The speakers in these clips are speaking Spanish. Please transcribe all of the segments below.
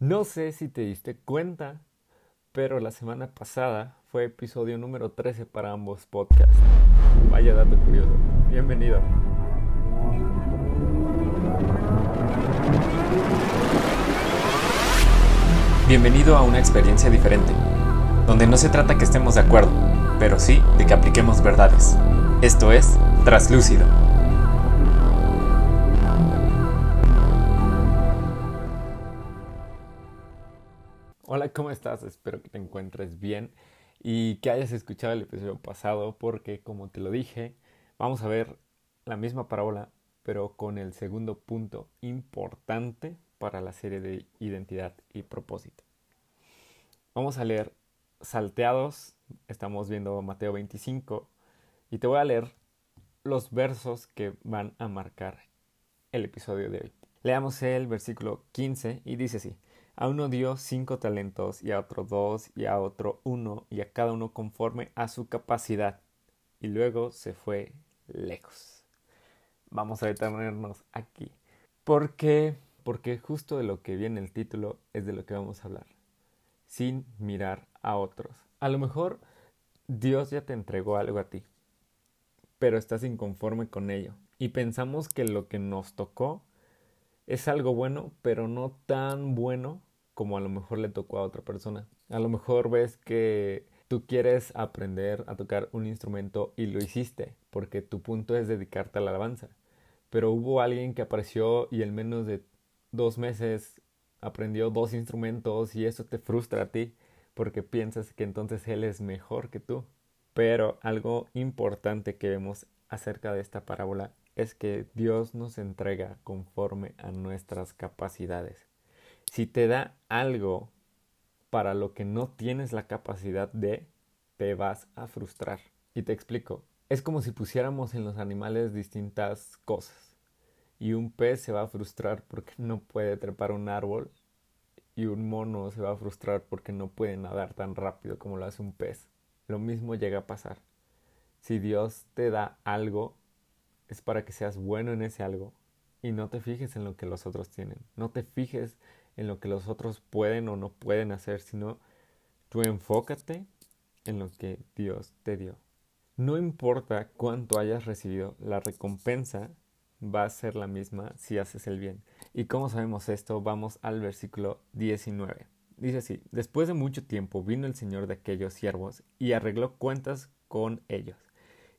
No sé si te diste cuenta, pero la semana pasada fue episodio número 13 para ambos podcasts. Vaya dato curioso. Bienvenido. Bienvenido a una experiencia diferente, donde no se trata que estemos de acuerdo, pero sí de que apliquemos verdades. Esto es Traslúcido. Hola, ¿cómo estás? Espero que te encuentres bien y que hayas escuchado el episodio pasado porque, como te lo dije, vamos a ver la misma parábola, pero con el segundo punto importante para la serie de identidad y propósito. Vamos a leer salteados, estamos viendo Mateo 25, y te voy a leer los versos que van a marcar el episodio de hoy. Leamos el versículo 15 y dice así. A uno dio cinco talentos y a otro dos y a otro uno y a cada uno conforme a su capacidad. Y luego se fue lejos. Vamos a detenernos aquí. ¿Por qué? Porque justo de lo que viene el título es de lo que vamos a hablar. Sin mirar a otros. A lo mejor Dios ya te entregó algo a ti, pero estás inconforme con ello. Y pensamos que lo que nos tocó es algo bueno, pero no tan bueno como a lo mejor le tocó a otra persona. A lo mejor ves que tú quieres aprender a tocar un instrumento y lo hiciste, porque tu punto es dedicarte a la alabanza. Pero hubo alguien que apareció y en menos de dos meses aprendió dos instrumentos y eso te frustra a ti, porque piensas que entonces él es mejor que tú. Pero algo importante que vemos acerca de esta parábola es que Dios nos entrega conforme a nuestras capacidades. Si te da algo para lo que no tienes la capacidad de, te vas a frustrar. Y te explico. Es como si pusiéramos en los animales distintas cosas. Y un pez se va a frustrar porque no puede trepar un árbol. Y un mono se va a frustrar porque no puede nadar tan rápido como lo hace un pez. Lo mismo llega a pasar. Si Dios te da algo, es para que seas bueno en ese algo. Y no te fijes en lo que los otros tienen. No te fijes en lo que los otros pueden o no pueden hacer, sino tú enfócate en lo que Dios te dio. No importa cuánto hayas recibido, la recompensa va a ser la misma si haces el bien. ¿Y cómo sabemos esto? Vamos al versículo 19. Dice así, después de mucho tiempo vino el Señor de aquellos siervos y arregló cuentas con ellos.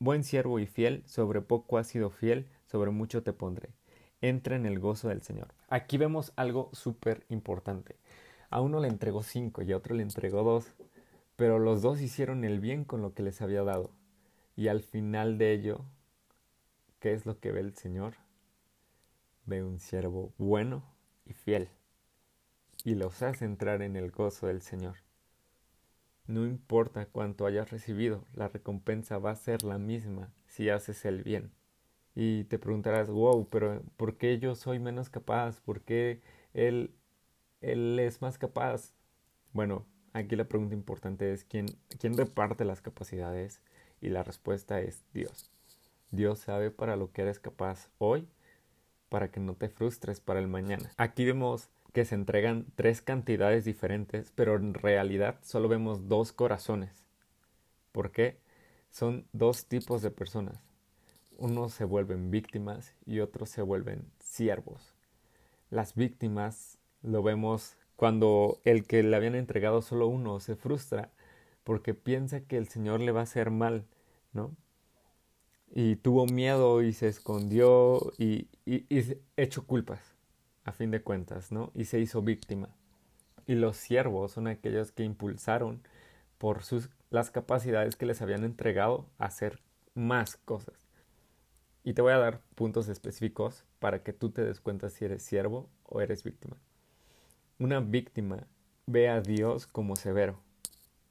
Buen siervo y fiel, sobre poco has sido fiel, sobre mucho te pondré. Entra en el gozo del Señor. Aquí vemos algo súper importante. A uno le entregó cinco y a otro le entregó dos, pero los dos hicieron el bien con lo que les había dado. Y al final de ello, ¿qué es lo que ve el Señor? Ve un siervo bueno y fiel, y los hace entrar en el gozo del Señor. No importa cuánto hayas recibido, la recompensa va a ser la misma si haces el bien. Y te preguntarás, wow, pero ¿por qué yo soy menos capaz? ¿Por qué él, él es más capaz? Bueno, aquí la pregunta importante es ¿quién, quién reparte las capacidades? Y la respuesta es Dios. Dios sabe para lo que eres capaz hoy, para que no te frustres para el mañana. Aquí vemos que se entregan tres cantidades diferentes, pero en realidad solo vemos dos corazones. ¿Por qué? Son dos tipos de personas. Unos se vuelven víctimas y otros se vuelven siervos. Las víctimas lo vemos cuando el que le habían entregado solo uno se frustra porque piensa que el Señor le va a hacer mal, ¿no? Y tuvo miedo y se escondió y, y, y culpas a fin de cuentas, ¿no? Y se hizo víctima. Y los siervos son aquellos que impulsaron por sus, las capacidades que les habían entregado a hacer más cosas. Y te voy a dar puntos específicos para que tú te des cuenta si eres siervo o eres víctima. Una víctima ve a Dios como severo.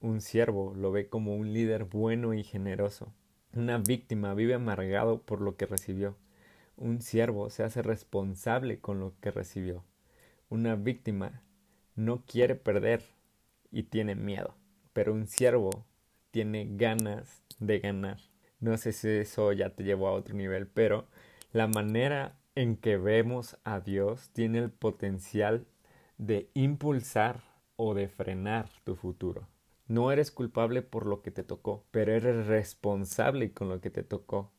Un siervo lo ve como un líder bueno y generoso. Una víctima vive amargado por lo que recibió. Un siervo se hace responsable con lo que recibió. Una víctima no quiere perder y tiene miedo, pero un siervo tiene ganas de ganar. No sé si eso ya te llevó a otro nivel, pero la manera en que vemos a Dios tiene el potencial de impulsar o de frenar tu futuro. No eres culpable por lo que te tocó, pero eres responsable con lo que te tocó.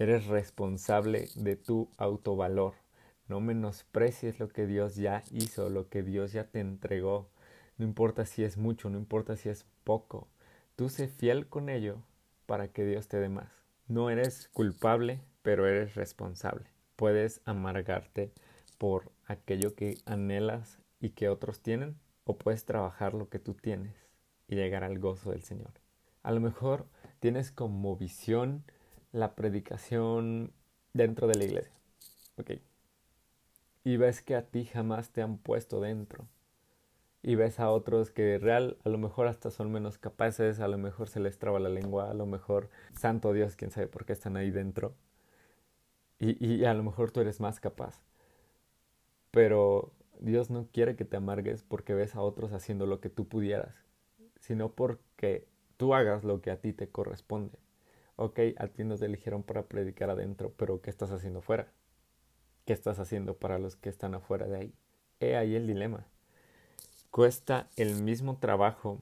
Eres responsable de tu autovalor. No menosprecies lo que Dios ya hizo, lo que Dios ya te entregó. No importa si es mucho, no importa si es poco. Tú sé fiel con ello para que Dios te dé más. No eres culpable, pero eres responsable. Puedes amargarte por aquello que anhelas y que otros tienen, o puedes trabajar lo que tú tienes y llegar al gozo del Señor. A lo mejor tienes como visión la predicación dentro de la iglesia. Ok. Y ves que a ti jamás te han puesto dentro. Y ves a otros que real a lo mejor hasta son menos capaces, a lo mejor se les traba la lengua, a lo mejor, santo Dios, quién sabe por qué están ahí dentro. Y, y a lo mejor tú eres más capaz. Pero Dios no quiere que te amargues porque ves a otros haciendo lo que tú pudieras sino porque tú hagas lo que a ti te corresponde. Ok, a ti nos eligieron para predicar adentro, pero ¿qué estás haciendo fuera? ¿Qué estás haciendo para los que están afuera de ahí? He ahí el dilema. Cuesta el mismo trabajo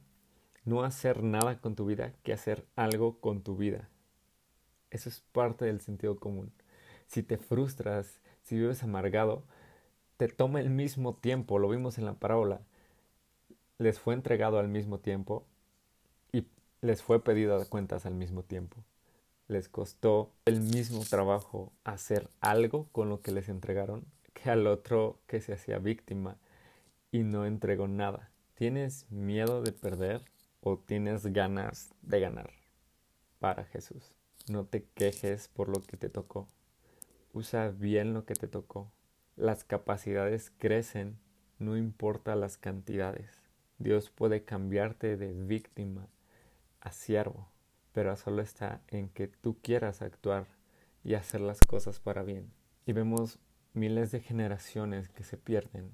no hacer nada con tu vida que hacer algo con tu vida. Eso es parte del sentido común. Si te frustras, si vives amargado, te toma el mismo tiempo, lo vimos en la parábola, les fue entregado al mismo tiempo y les fue pedido cuentas al mismo tiempo. Les costó el mismo trabajo hacer algo con lo que les entregaron que al otro que se hacía víctima y no entregó nada. ¿Tienes miedo de perder o tienes ganas de ganar para Jesús? No te quejes por lo que te tocó. Usa bien lo que te tocó. Las capacidades crecen, no importa las cantidades. Dios puede cambiarte de víctima a siervo, pero solo está en que tú quieras actuar y hacer las cosas para bien. Y vemos miles de generaciones que se pierden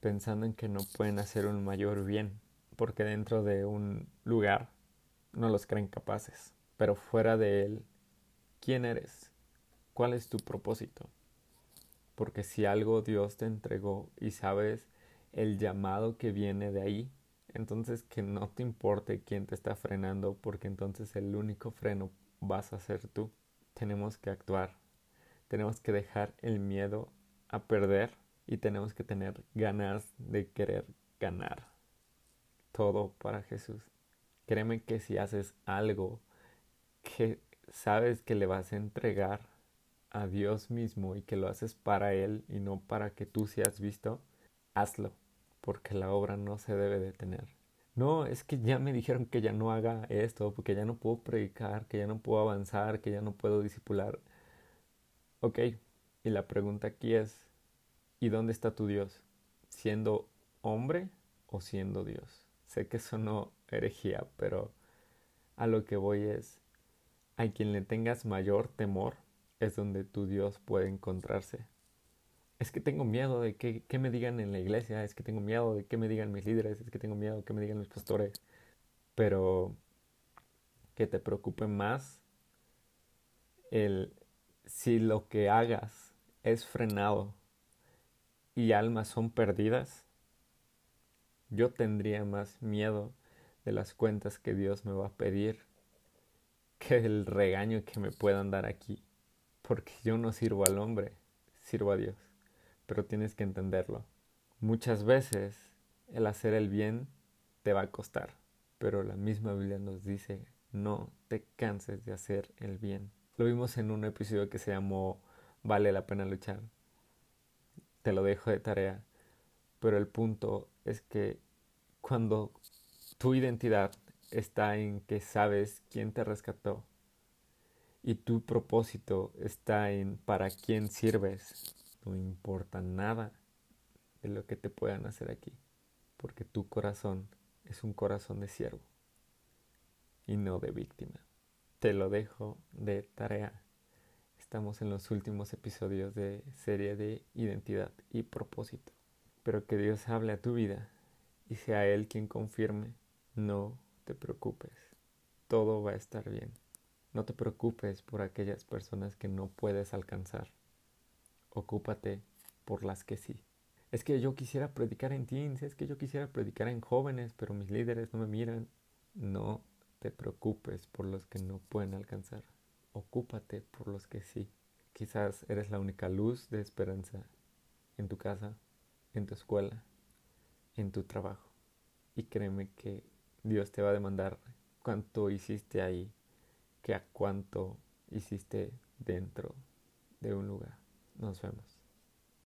pensando en que no pueden hacer un mayor bien, porque dentro de un lugar no los creen capaces, pero fuera de él, ¿quién eres? ¿Cuál es tu propósito? Porque si algo Dios te entregó y sabes el llamado que viene de ahí. Entonces que no te importe quién te está frenando porque entonces el único freno vas a ser tú. Tenemos que actuar. Tenemos que dejar el miedo a perder y tenemos que tener ganas de querer ganar. Todo para Jesús. Créeme que si haces algo que sabes que le vas a entregar a Dios mismo y que lo haces para Él y no para que tú seas visto, hazlo, porque la obra no se debe detener. No, es que ya me dijeron que ya no haga esto, porque ya no puedo predicar, que ya no puedo avanzar, que ya no puedo discipular. Ok, y la pregunta aquí es, ¿y dónde está tu Dios? ¿Siendo hombre o siendo Dios? Sé que eso no herejía, pero a lo que voy es, a quien le tengas mayor temor es donde tu Dios puede encontrarse es que tengo miedo de que, me digan en la iglesia, es que tengo miedo de que me digan mis líderes, es que tengo miedo de que me digan los pastores. Pero que te preocupe más el si lo que hagas es frenado y almas son perdidas, yo tendría más miedo de las cuentas que Dios me va a pedir que el regaño que me puedan dar aquí, porque yo no sirvo al hombre, sirvo a Dios pero tienes que entenderlo. Muchas veces el hacer el bien te va a costar, pero la misma Biblia nos dice, no te canses de hacer el bien. Lo vimos en un episodio que se llamó Vale la pena luchar. Te lo dejo de tarea, pero el punto es que cuando tu identidad está en que sabes quién te rescató y tu propósito está en para quién sirves, no importa nada de lo que te puedan hacer aquí, porque tu corazón es un corazón de siervo y no de víctima. Te lo dejo de tarea. Estamos en los últimos episodios de serie de identidad y propósito. Pero que Dios hable a tu vida y sea Él quien confirme. No te preocupes. Todo va a estar bien. No te preocupes por aquellas personas que no puedes alcanzar. Ocúpate por las que sí. Es que yo quisiera predicar en teens, es que yo quisiera predicar en jóvenes, pero mis líderes no me miran. No te preocupes por los que no pueden alcanzar. Ocúpate por los que sí. Quizás eres la única luz de esperanza en tu casa, en tu escuela, en tu trabajo. Y créeme que Dios te va a demandar cuánto hiciste ahí, que a cuánto hiciste dentro de un lugar. Nos vemos.